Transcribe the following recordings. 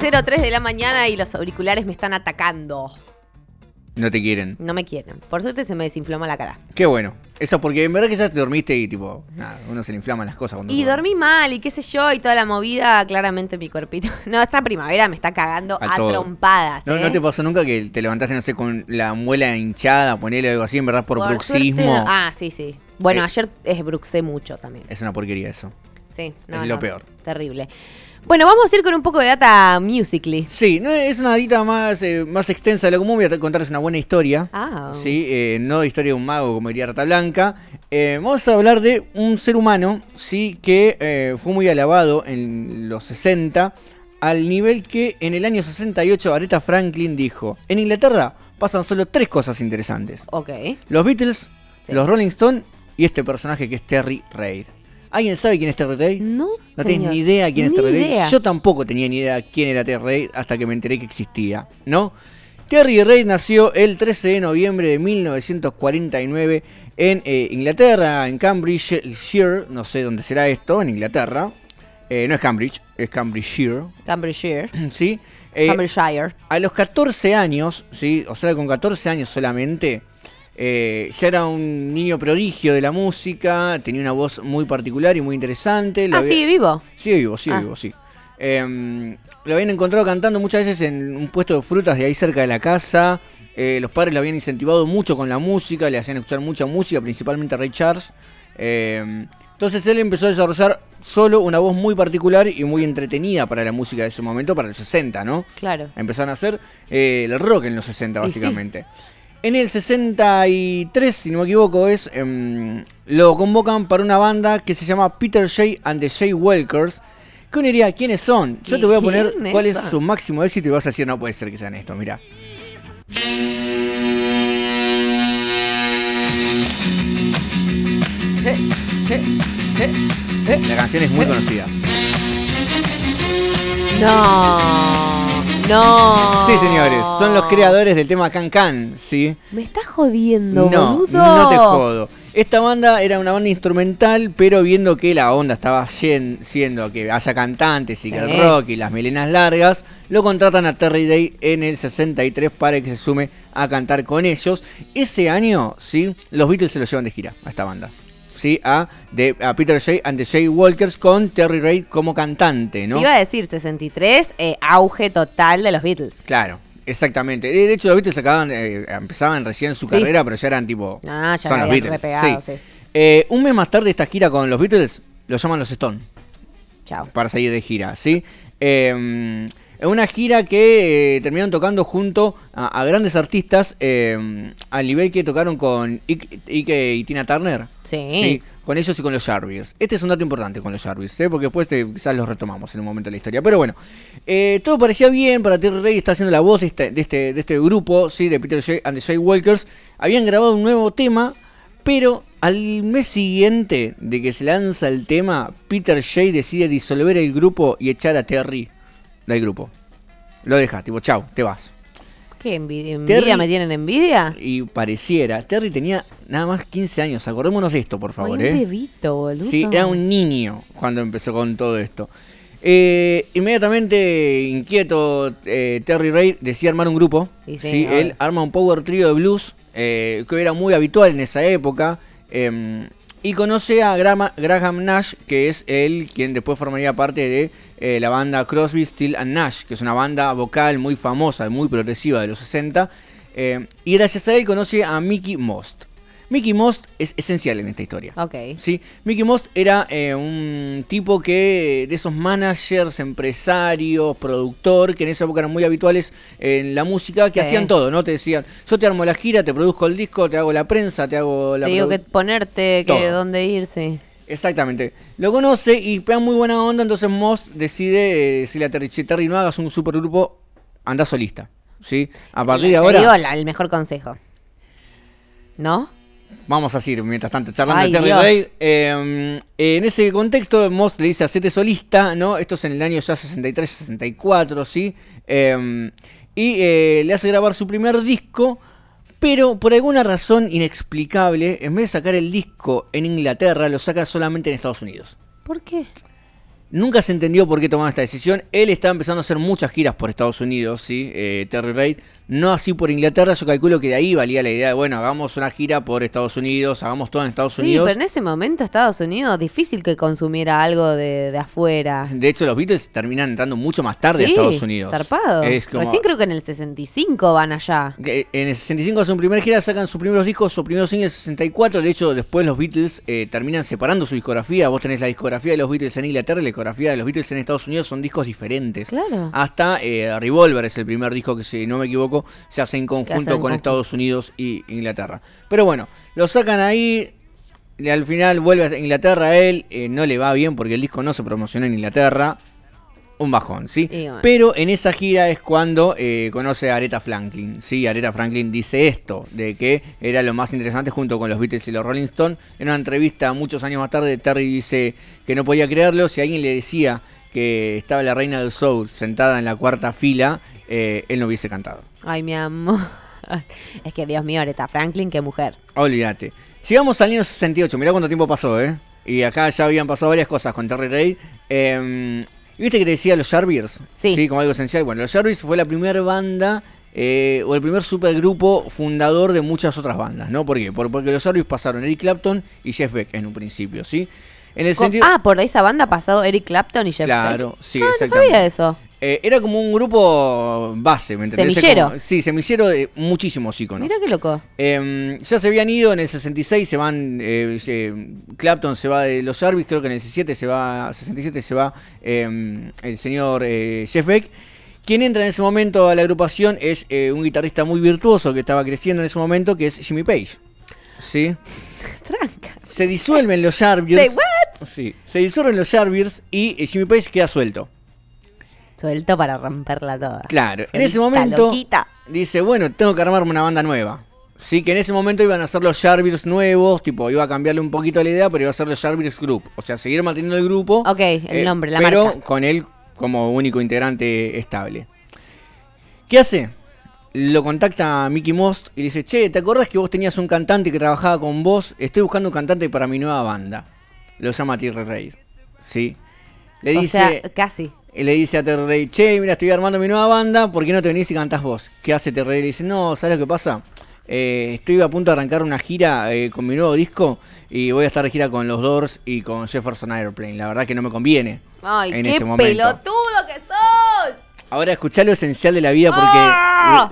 11.03 de la mañana y los auriculares me están atacando. No te quieren. No me quieren. Por suerte se me desinflama la cara. Qué bueno. Eso porque en verdad que ya te dormiste y tipo, nada, uno se le inflaman las cosas cuando Y dormí mal y qué sé yo y toda la movida, claramente mi cuerpito. No, esta primavera me está cagando A trompadas. ¿No, ¿eh? ¿No te pasó nunca que te levantaste, no sé, con la muela hinchada, ponele algo así, en verdad, por, bruxismo? suerte- ah, sí, sí. Bueno, Eh. ayer eh, bruxé mucho también. Es una porquería eso. Sí, no, es lo peor. Terrible. Bueno, vamos a ir con un poco de data musically. Sí, no es una dita más, eh, más extensa de lo común. Voy a contarles una buena historia. Ah. Sí, eh, no historia de un mago como diría Rata Blanca. Eh, vamos a hablar de un ser humano, sí, que fue muy alabado en los 60, al nivel que en el año 68 Aretha Franklin dijo: En Inglaterra pasan solo tres cosas interesantes: Ok. los Beatles, Sí. los Rolling Stones y este personaje que es Terry Reid. ¿Alguien sabe quién es Terry Reid? No. No tenés señor. ni idea quién es Terry idea. Yo tampoco tenía ni idea quién era Terry Reid hasta que me enteré que existía, ¿no? Terry Reid nació el 13 de noviembre de 1949 en eh, Inglaterra, en Cambridgeshire, no sé dónde será esto, en Inglaterra. Eh, no es Cambridge, es Cambridgeshire, Cambridgeshire. ¿sí? Eh, Cambridgeshire. a los 14 años, ¿sí? O sea, con 14 años solamente, eh, ya era un niño prodigio de la música, tenía una voz muy particular y muy interesante. lo Ah, había- sigue vivo. Sigue vivo, sigue Ah. vivo, sí. Em, lo habían encontrado cantando muchas veces en un puesto de frutas de ahí cerca de la casa. Eh, los padres lo habían incentivado mucho con la música, le hacían escuchar mucha música, principalmente a Ray Charles. Em, entonces él empezó a desarrollar solo una voz muy particular y muy entretenida para la música de ese momento, para los 60, ¿no? Claro. Empezaron a hacer eh, el rock en los 60, Y sí. En el 63, si no me equivoco, es em, lo convocan para una banda que se llama Peter J. and the J. Walkers. Que uno diría, ¿quiénes son? Yo te voy a poner ¿Quiénes cuál es su máximo éxito y vas a decir, no puede ser que sean estos, mira. La canción es muy conocida. No. No. Sí, señores, son los creadores del tema Can Can, ¿sí? Me estás jodiendo, No, boludo. no te jodo. Esta banda era una banda instrumental, pero viendo que la onda estaba sien- siendo que haya cantantes y que Sí. el rock y las melenas largas, lo contratan a Terry Day en el 63 para que se sume a cantar con ellos. Ese año, sí, los Beatles se lo llevan de gira a esta banda. Sí, a, de, a Peter J. and the J. Walkers con Terry Reid como cantante, ¿no? Te Iba a decir 63, eh, auge total de los Beatles. Claro, exactamente. De hecho, los Beatles acababan, eh, empezaban recién su Sí. carrera, pero ya eran tipo. Ah, ya son los Beatles. repegado, sí. sí. Eh, un mes más tarde de esta gira con los Beatles, lo llaman los Stone Chao. para seguir de gira, ¿sí? Eh, es una gira que eh, terminaron tocando junto a, a grandes artistas eh, al nivel que tocaron con Ike, Ike y Tina Turner. Sí. con ellos y con los Jarvis. Este es un dato importante con los Jarvis, ¿eh? porque después te- quizás los retomamos en un momento de la historia. Pero bueno, eh, todo parecía bien para Terry Ray, está haciendo la voz de este, de este, de este grupo, ¿sí? de Peter J. and the J. Walkers. Habían grabado un nuevo tema, pero al mes siguiente de que se lanza el tema, Peter J. decide disolver el grupo y echar a Terry del grupo. Lo deja, tipo, chau, te vas. ¿Qué envidia? ¿Envidia? Terry- ¿Me tienen envidia? Y pareciera, Terry tenía nada más 15 años, acordémonos de esto, por favor, Ay, ¿eh? un bebito, boludo. Sí, era un niño cuando empezó con todo esto. Eh, inmediatamente inquieto, eh, Terry Reid decía armar un grupo. Y sí, él arma un power trio de blues eh, que era muy habitual en esa época. eh, y conoce a Graham Nash, que es él quien después formaría parte de eh, la banda Crosby, and Nash, que es una banda vocal muy famosa, muy progresiva de los 60. eh, y gracias a él conoce a Mickey Most. Mickey Most es esencial en esta historia. Ok. Sí, Mickey Most era eh, un tipo que de esos managers, empresarios, productor, que en esa época eran muy habituales en la música, que Sí. hacían todo, ¿no? Te decían, yo te armo la gira, te produzco el disco, te hago la prensa, te hago la... Te digo que ponerte, que dónde irse. Exactamente. Lo conoce y pega muy buena onda, entonces Most decide, eh, si la Terry, si Terry no hagas un supergrupo, anda solista. ¿Sí? A partir de Te ahora... digo la- el mejor consejo. ¿No? Vamos a seguir mientras tanto charlando Ay, de Terry. Reid. Eh, en ese contexto, Moss le dice hacete solista, ¿no? Esto es en el año ya 63-64, ¿sí? Eh, y eh, le hace grabar su primer disco, pero por alguna razón inexplicable, en vez de sacar el disco en Inglaterra, lo saca solamente en Estados Unidos. ¿Por qué? Nunca se entendió por qué tomaron esta decisión. Él estaba empezando a hacer muchas giras por Estados Unidos, ¿sí? Eh, Terry Reid. No así por Inglaterra. Yo calculo que de ahí valía la idea de, bueno, hagamos una gira por Estados Unidos, hagamos todo en Estados sí, Unidos. pero en ese momento Estados Unidos difícil que consumiera algo de, de afuera. De hecho, los Beatles terminan entrando mucho más tarde a Sí, Estados Unidos. Zarpado. Es como- Recién creo que en el 65 van allá. que En el 65 hacen su primera gira, sacan sus primeros discos, su primeros singles en el 64. De hecho, después los Beatles eh, terminan separando su discografía. Vos tenés la discografía de los Beatles en Inglaterra y la discografía de los Beatles en Estados Unidos. Son discos diferentes. Claro. Hasta eh, Revolver es el primer disco que, si no me equivoco, se hace en conjunto con conjunto. Estados Unidos y Inglaterra. Pero bueno, lo sacan ahí. y al final vuelve a Inglaterra él. eh, no le va bien porque el disco no se promocionó en Inglaterra. Un bajón, ¿sí? Bueno. Pero en esa gira es cuando eh, conoce a Aretha Franklin. Sí, Aretha Franklin dice esto, de que era lo más interesante junto con los Beatles y los Rolling Stones. En una entrevista muchos años más tarde, Terry dice que no podía creerlo. Si alguien le decía que estaba la reina del soul sentada en la cuarta fila, eh, él no hubiese cantado. Ay, mi amor. Es que Dios mío, Aretha Franklin, qué mujer. Olvídate. Llegamos al año 68, mirá cuánto tiempo pasó, ¿eh? Y acá ya habían pasado varias cosas con Terry Reid. Eh, ¿Viste que te decía los Jarviers? Sí. como algo esencial. Bueno, los Jarviers fue la primera banda eh, o el primer supergrupo fundador de muchas otras bandas, ¿no? ¿Por qué? Por- porque los Jarviers pasaron Eric Clapton y Jeff Beck en un principio, ¿sí? En el sentido... Ah, por esa banda ha pasado Eric Clapton y Jeff Claro, Beck. sí, ah, no exactamente. sabía eso. Eh, era como un grupo base, ¿me entendés? Semillero. Como- sí, semillero de muchísimos íconos. Mira qué loco. Eh, ya se habían ido en el 66, se van. eh, se- Clapton se va de los Jarvis, creo que en el 67 se va. 67 se va eh, el señor eh, Jeff Beck. Quien entra en ese momento a la agrupación es un guitarrista muy virtuoso que estaba creciendo en ese momento, que es Jimmy Page. ¿Sí? Tranca. Se disuelven los Jarvis. Sí, se disuelven los Jarvis y Jimmy Page queda suelto. Suelto para romperla toda. Claro, en ese momento loquita. dice, bueno, tengo que armarme una banda nueva. Sí, que en ese momento iban a ser los Jarvis nuevos, tipo, iba a cambiarle un poquito la idea, pero iba a ser los Jarvis Group. O sea, seguir manteniendo el grupo. Ok, el eh, nombre, la pero marca. con él como único integrante estable. ¿Qué hace? Lo contacta a Mickey Most y le dice, che, ¿te acordás que vos tenías un cantante que trabajaba con vos? Estoy buscando un cantante para mi nueva banda. Lo llama Terry Reid. ¿Sí? Le o dice... sea, casi. Y le dice a Terry Reid, che, mira, estoy armando mi nueva banda, ¿por qué no te venís y cantás vos? ¿Qué hace Terry Reid? Le dice, no, ¿sabes lo que pasa? Eh, estoy a punto de arrancar una gira eh, con mi nuevo disco y voy a estar de gira con los Doors y con Jefferson Airplane. La verdad que no me conviene Ay, en qué este momento. pelotudo que sos. Ahora escuchá lo esencial de la vida porque ¡Ah!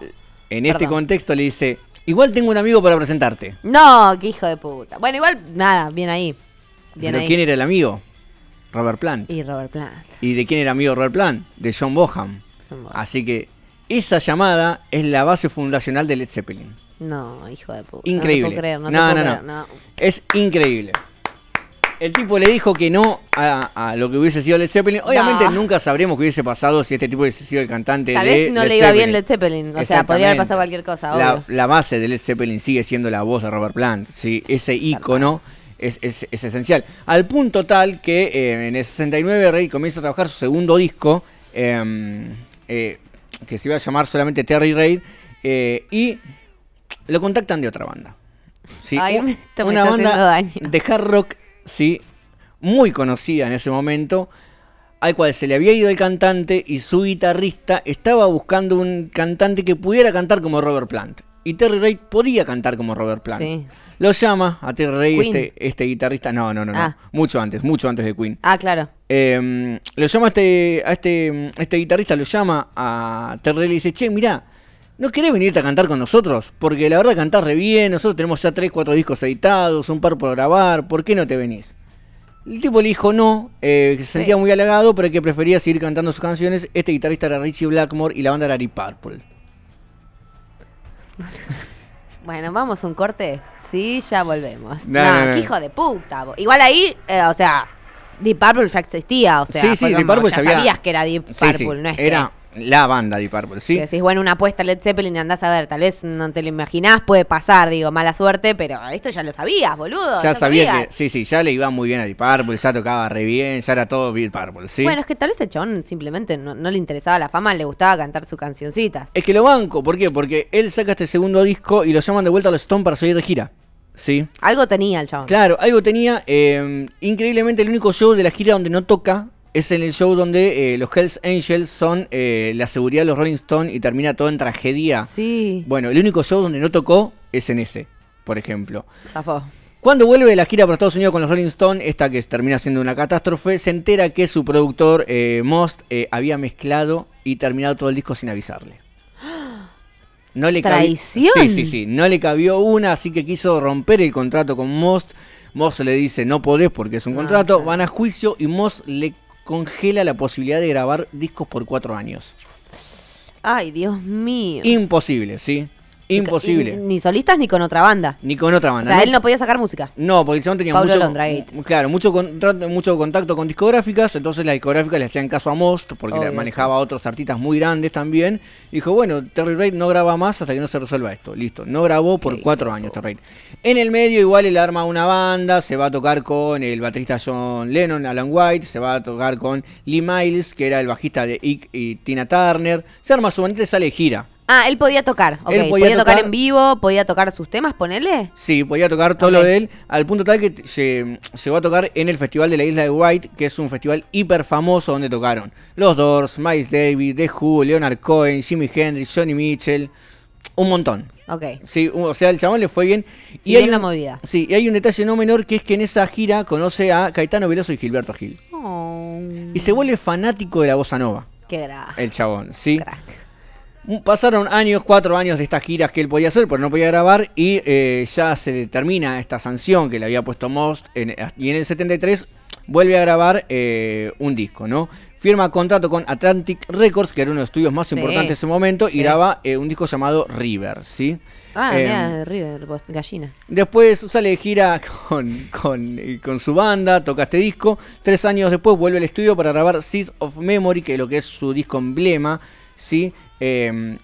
en este Perdón. contexto le dice, igual tengo un amigo para presentarte. No, qué hijo de puta. Bueno, igual, nada, bien ahí. Bien ¿Pero ahí. quién era el amigo? Robert Plant. Y Robert Plant. ¿Y de quién era amigo Robert Plant? De John Boham. Así que esa llamada es la base fundacional de Led Zeppelin. No, hijo de puta. Increíble. No te puedo creer, no, No, puedo no, creer, no. no. Es increíble. El tipo le dijo que no a, a lo que hubiese sido Led Zeppelin. Obviamente nunca sabremos qué hubiese pasado si este tipo hubiese sido el cantante Tal de vez no Led le iba bien. Led Zeppelin. O sea, podría haber pasado cualquier cosa, La, obvio. la base de Led Zeppelin sigue siendo la voz de Robert Plant. ¿sí? Ese ícono es, es- es esencial. Al punto tal que eh, en el 69 Rey comienza a trabajar su segundo disco, eh, eh, que se iba a llamar solamente Terry Reid, eh, y lo contactan de otra banda. ¿sí? Ay, Un- esto me una banda daño. de hard rock, sí, muy conocida en ese momento, al cual se le había ido el cantante y su guitarrista estaba buscando un cantante que pudiera cantar como Robert Plant. Y Terry Reid podía cantar como Robert Plant. Sí. Lo llama a Terry Reid, Queen. este, este guitarrista. No, no, no, no. Ah. Mucho antes, mucho antes de Queen. Ah, claro. Eh, lo llama a este, a este, este guitarrista, lo llama a Terry Reid y le dice, che, mirá, ¿no querés venirte a cantar con nosotros? Porque la verdad cantás re bien, nosotros tenemos ya 3, 4 discos editados, un par por grabar, ¿por qué no te venís? El tipo le dijo no, eh, que se sentía Sí. muy halagado, pero que prefería seguir cantando sus canciones. Este guitarrista era Richie Blackmore y la banda era Deep Purple. Bueno, vamos a un corte. Sí, ya volvemos. No, No, no, no. qué hijo de puta. Igual ahí, eh, o sea, Deep Purple ya existía. O sea, Sí, sí, Deep Purple ya sabía- sabías que era Deep Purple, sí, no es que- era la banda Deep Purple, ¿sí? decís, bueno, una apuesta Led Zeppelin y andás a ver, tal vez no te lo imaginás, puede pasar, digo, mala suerte, pero esto ya lo sabías, boludo. Ya sabía que, sí, sí, ya le iba muy bien a Deep Purple, ya tocaba re bien, ya era todo Deep Purple, ¿sí? Bueno, es que tal vez el chabón simplemente no, no le interesaba la fama, le gustaba cantar sus cancioncitas. Es que lo banco, ¿por qué? Porque él saca este segundo disco y lo llaman de vuelta a los Stone para seguir de gira. ¿Sí? Algo tenía el chabón. Claro, algo tenía. eh, increíblemente, el único show de la gira donde no toca es en el show donde eh, los Hells Angels son eh, la seguridad de los Rolling Stones y termina todo en tragedia. Sí. Bueno, el único show donde no tocó es en ese, por ejemplo. Zafó. Cuando vuelve de la gira por Estados Unidos con los Rolling Stones, esta que termina siendo una catástrofe, se entera que su productor eh, Most eh, había mezclado y terminado todo el disco sin avisarle. No le ¿Traición? Sí, sí, sí. No le cabió una, así que quiso romper el contrato con Most. Most le dice no podés porque es un Ah, contrato. claro. Van a juicio y Most le congela la posibilidad de grabar discos por cuatro años. Ay, Dios mío. Imposible, ¿sí? Imposible. Ni solistas ni con otra banda. Ni con otra O banda. sea, ¿no? él no podía sacar música. No, porque el chabón tenía Pablo mucho, claro, mucho, contrato- mucho contacto con discográficas, entonces las discográficas le hacían caso a Most, porque Obvio, manejaba a otros artistas muy grandes también. Dijo, bueno, Terry Reid no graba más hasta que no se resuelva esto. Listo, no grabó por cuatro años Terry Reid. En el medio igual él arma una banda, se va a tocar con el baterista John Lennon, Alan White, se va a tocar con Lee Miles, que era el bajista de Ike y Tina Turner. Se arma su bandita y sale de gira. Ah, él podía tocar. Él podía, podía tocar, tocar- en vivo, podía tocar sus temas, ponele. Sí, podía tocar todo lo de él, al punto tal que lle- llegó a tocar en el Festival de la Isla de White, que es un festival hiper famoso donde tocaron los Doors, Miles Davis, The Who, Leonard Cohen, Jimi Hendrix, Johnny Mitchell, un montón. Ok. Sí, o sea, el chabón le fue bien. Siguió hay la un- movida. Sí, y hay un detalle no menor que es que en esa gira conoce a Caetano Veloso y Gilberto Gil. Oh, Y se vuelve fanático de la bossa nova, qué gra- el chabón, ¿sí? crack. Pasaron años, cuatro años de estas giras que él podía hacer, pero no podía grabar, y eh, ya se determina esta sanción que le había puesto Most, en- y en el 73 vuelve a grabar eh, un disco, ¿no? Firma contrato con Atlantic Records, que era uno de los estudios más Sí. importantes en ese momento, Sí. y graba eh, un disco llamado River, ¿sí? Ah, Eh, mira, River, gallina. Después sale de gira con, con su banda, toca este disco. Tres años después vuelve al estudio para grabar Seed of Memory, que es lo que es su disco emblema. ¿sí? Eh,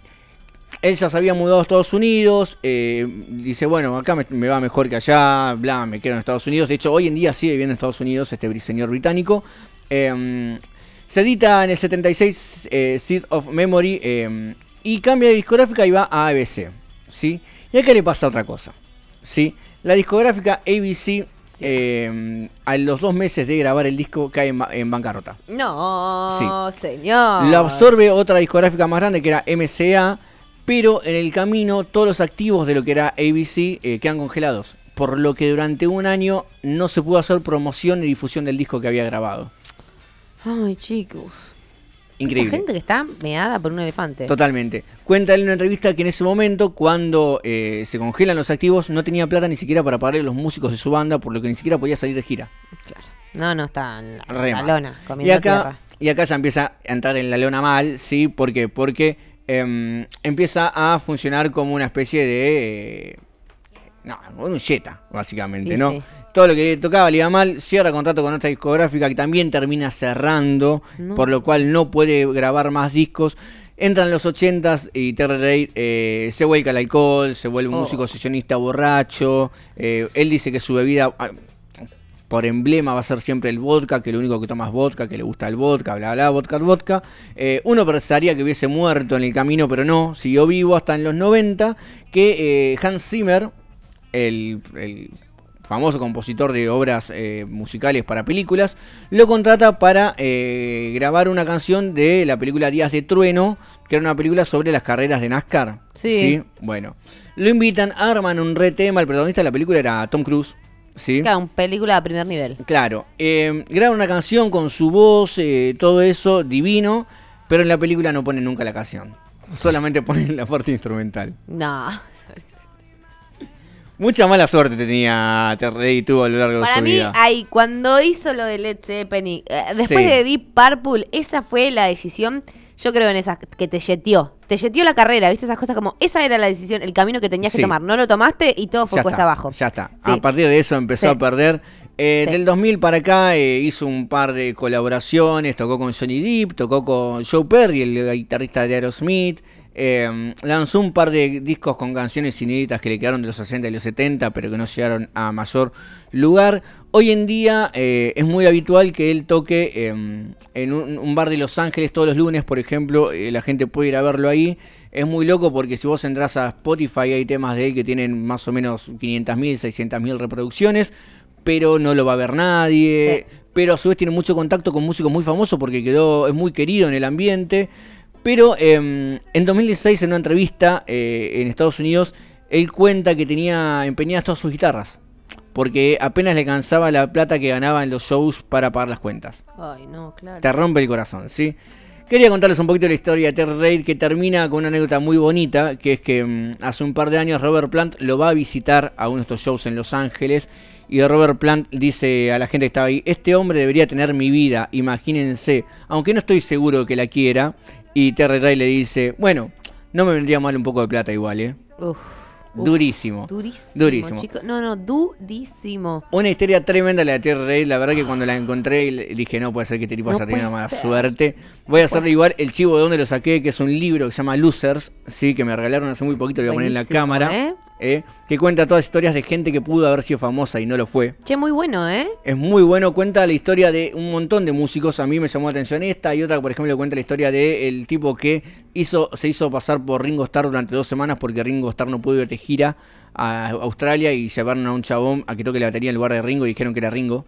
él ya se había mudado a Estados Unidos. eh, dice, bueno, acá me, va mejor que allá. Bla, me quedo en Estados Unidos. De hecho, hoy en día sigue viviendo en Estados Unidos este señor británico. Eh, se edita en el 76 eh, Seed of Memory eh, y cambia de discográfica y va a ABC. ¿sí? Y acá le pasa otra cosa. ¿sí? La discográfica ABC, eh, a los dos meses de grabar el disco, cae en, en bancarrota. No, señor. Lo absorbe otra discográfica más grande que era MCA, pero en el camino todos los activos de lo que era ABC eh, quedan congelados. Por lo que durante un año no se pudo hacer promoción ni difusión del disco que había grabado. Ay, chicos. Increíble. gente que está meada por un elefante. Totalmente. Cuenta él en una entrevista que en ese momento, cuando eh, se congelan los activos, no tenía plata ni siquiera para pagarle a los músicos de su banda, por lo que ni siquiera podía salir de gira. Claro. No, no, está en la, la lona, Y comiendo acá, tierra. y acá ya empieza a entrar en la lona mal, ¿sí? ¿Por qué? Porque em, empieza a funcionar como una especie de... eh, no, un Jetta, básicamente, Y ¿no? sí. Todo lo que tocaba le iba mal, cierra contrato con otra discográfica que también termina cerrando, No. por lo cual no puede grabar más discos. Entran los 80s y Terry Reid eh, se vuelca al alcohol, se vuelve un Oh. músico sesionista borracho. eh, él dice que su bebida ah, por emblema va a ser siempre el vodka, que lo único que toma es vodka, que le gusta el vodka, bla, bla, vodka, vodka. Eh, uno pensaría que hubiese muerto en el camino, pero no, siguió vivo hasta en los 90, que Hans Zimmer, el, el famoso compositor de obras eh, musicales para películas, lo contrata para eh, grabar una canción de la película Días de Trueno, que era una película sobre las carreras de NASCAR. Sí. Bueno, lo invitan, arman un re tema, el protagonista de la película era Tom Cruise. ¿sí? Claro, película de primer nivel. Claro, eh, graba una canción con su voz, eh, todo eso, divino, pero en la película no ponen nunca la canción. Solamente ponen la parte instrumental. No. Mucha mala suerte tenía Terry tuvo a lo largo de Para su mí, vida. ahí, cuando hizo lo de Led Zeppelin, eh, después Sí. de Deep Purple, esa fue la decisión, yo creo en esa, que te yeteó. Te yeteó la carrera, ¿viste? Esas cosas como, esa era la decisión, el camino que tenías Sí. que tomar. No lo tomaste y todo fue ya cuesta está, abajo. Ya está. Sí. A partir de eso empezó a perder. Eh. Del 2000 para acá eh, hizo un par de colaboraciones, tocó con Johnny Depp, tocó con Joe Perry, el guitarrista de Aerosmith. Eh, lanzó un par de discos con canciones inéditas que le quedaron de los 60 y los 70, pero que no llegaron a mayor lugar. Hoy en día eh, es muy habitual que él toque eh, en un, un bar de Los Ángeles todos los lunes, por ejemplo, eh, la gente puede ir a verlo ahí. Es muy loco porque si vos entras a Spotify hay temas de él que tienen más o menos 500.000, 600.000 reproducciones, pero no lo va a ver nadie. pero a su vez tiene mucho contacto con músicos muy famosos porque quedó, es muy querido en el ambiente. Pero em, en 2016, en una entrevista eh, en Estados Unidos, él cuenta que tenía empeñadas todas sus guitarras. Porque apenas le cansaba la plata que ganaba en los shows para pagar las cuentas. Ay, no, claro. Te rompe el corazón, ¿sí? Quería contarles un poquito la historia de Terry Reid que termina con una anécdota muy bonita, que es que mm, hace un par de años Robert Plant lo va a visitar a uno de estos shows en Los Ángeles y Robert Plant dice a la gente que estaba ahí, este hombre debería tener mi vida, imagínense, aunque no estoy seguro que la quiera. Y Terry Reid le dice, bueno, no me vendría mal un poco de plata igual, ¿eh? Uf, uf, Durísimo. Durísimo. Durísimo. chico. No, no, durísimo. Una historia tremenda la de Terry Reid. La verdad que cuando la encontré le dije, no puede ser que este tipo No haya tenido mala ser. suerte. Voy a hacerle igual el chivo de donde lo saqué, que es un libro que se llama Losers, sí, que me regalaron hace muy poquito, lo voy a poner en la cámara. ¿eh? Eh, que cuenta todas las historias de gente que pudo haber sido famosa y no lo fue. Che, muy bueno, ¿eh? Es muy bueno, cuenta la historia de un montón de músicos. A mí me llamó la atención esta y otra, por ejemplo, cuenta la historia de el tipo que hizo, se hizo pasar por Ringo Starr durante dos semanas porque Ringo Starr no pudo ir de gira a Australia y llevaron a un chabón a que toque la batería en lugar de Ringo y dijeron que era Ringo.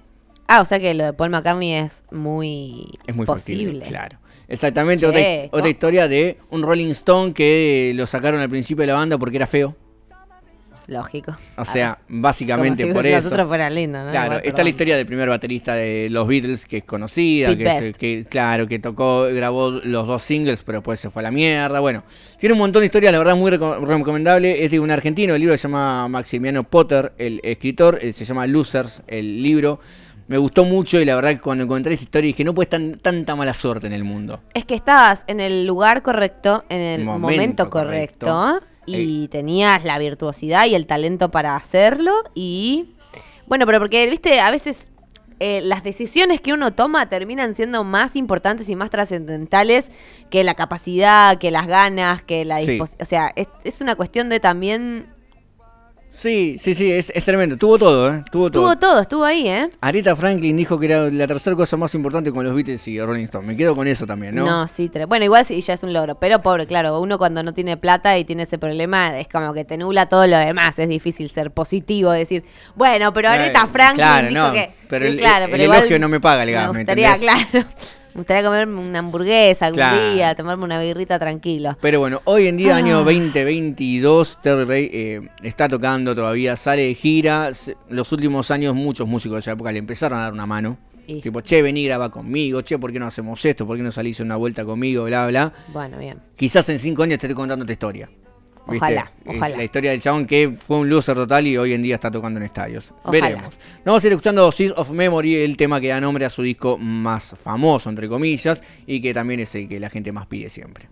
Ah, o sea que lo de Paul McCartney es muy, Es muy posible. factible, claro. Exactamente, Che, otra, otra historia de un Rolling Stone que lo sacaron al principio de la banda porque era feo. Lógico. O sea, básicamente Como si por eso. otros fueran lindos, ¿no? Claro, Igual, está perdón. la historia del primer baterista de los Beatles que es conocida, que, es- que claro, que tocó, grabó los dos singles, pero después se fue a la mierda. Bueno, tiene un montón de historias, la verdad muy reco- recomendable. Es de un argentino, el libro se llama Maximiano Potter, el escritor, eh, se llama Losers, el libro. Me gustó mucho y la verdad que cuando encontré esta historia dije, no puede estar tanta mala suerte en el mundo. Es que estabas en el lugar correcto, en el Momento momento, correcto. correcto, y tenías la virtuosidad y el talento para hacerlo. Y bueno, pero porque, viste, a veces eh, las decisiones que uno toma terminan siendo más importantes y más trascendentales que la capacidad, que las ganas, que la Sí. disposición. O sea, es, es una cuestión de también. Sí, sí, sí, es, es tremendo. Tuvo todo, ¿eh? Tuvo todo. Tuvo todo, estuvo ahí, ¿eh? Aretha Franklin dijo que era la tercera cosa más importante con los Beatles y Rolling Stone. Me quedo con eso también, ¿no? ¿no? sí, bueno, igual sí, ya es un logro, pero pobre, claro, uno cuando no tiene plata y tiene ese problema, es como que te nubla todo lo demás, es difícil ser positivo, decir, bueno, pero Aretha Franklin claro, dijo no, que... pero el- claro, el pero igual elogio no me paga el gas, Me ¿me gustaría, entendés? claro, me gustaría comerme una hamburguesa algún Claro. día, tomarme una birrita tranquilo. Pero bueno, hoy en día, Ah. año 2022, Terry Ray eh, está tocando todavía, sale de gira. Los últimos años, muchos músicos de esa época le empezaron a dar una mano. Y- Tipo, che, vení, graba conmigo, che, ¿por qué no hacemos esto? ¿Por qué no salís una vuelta conmigo? Bla, bla. Bueno, bien. Quizás en cinco años te esté contando esta historia. ¿Viste? Ojalá, Es ojalá. la historia del chabón que fue un loser total y hoy en día está tocando en estadios. Ojalá. Veremos. Nos vamos a ir escuchando Seeds of Memory, el tema que da nombre a su disco más famoso, entre comillas, y que también es el que la gente más pide siempre.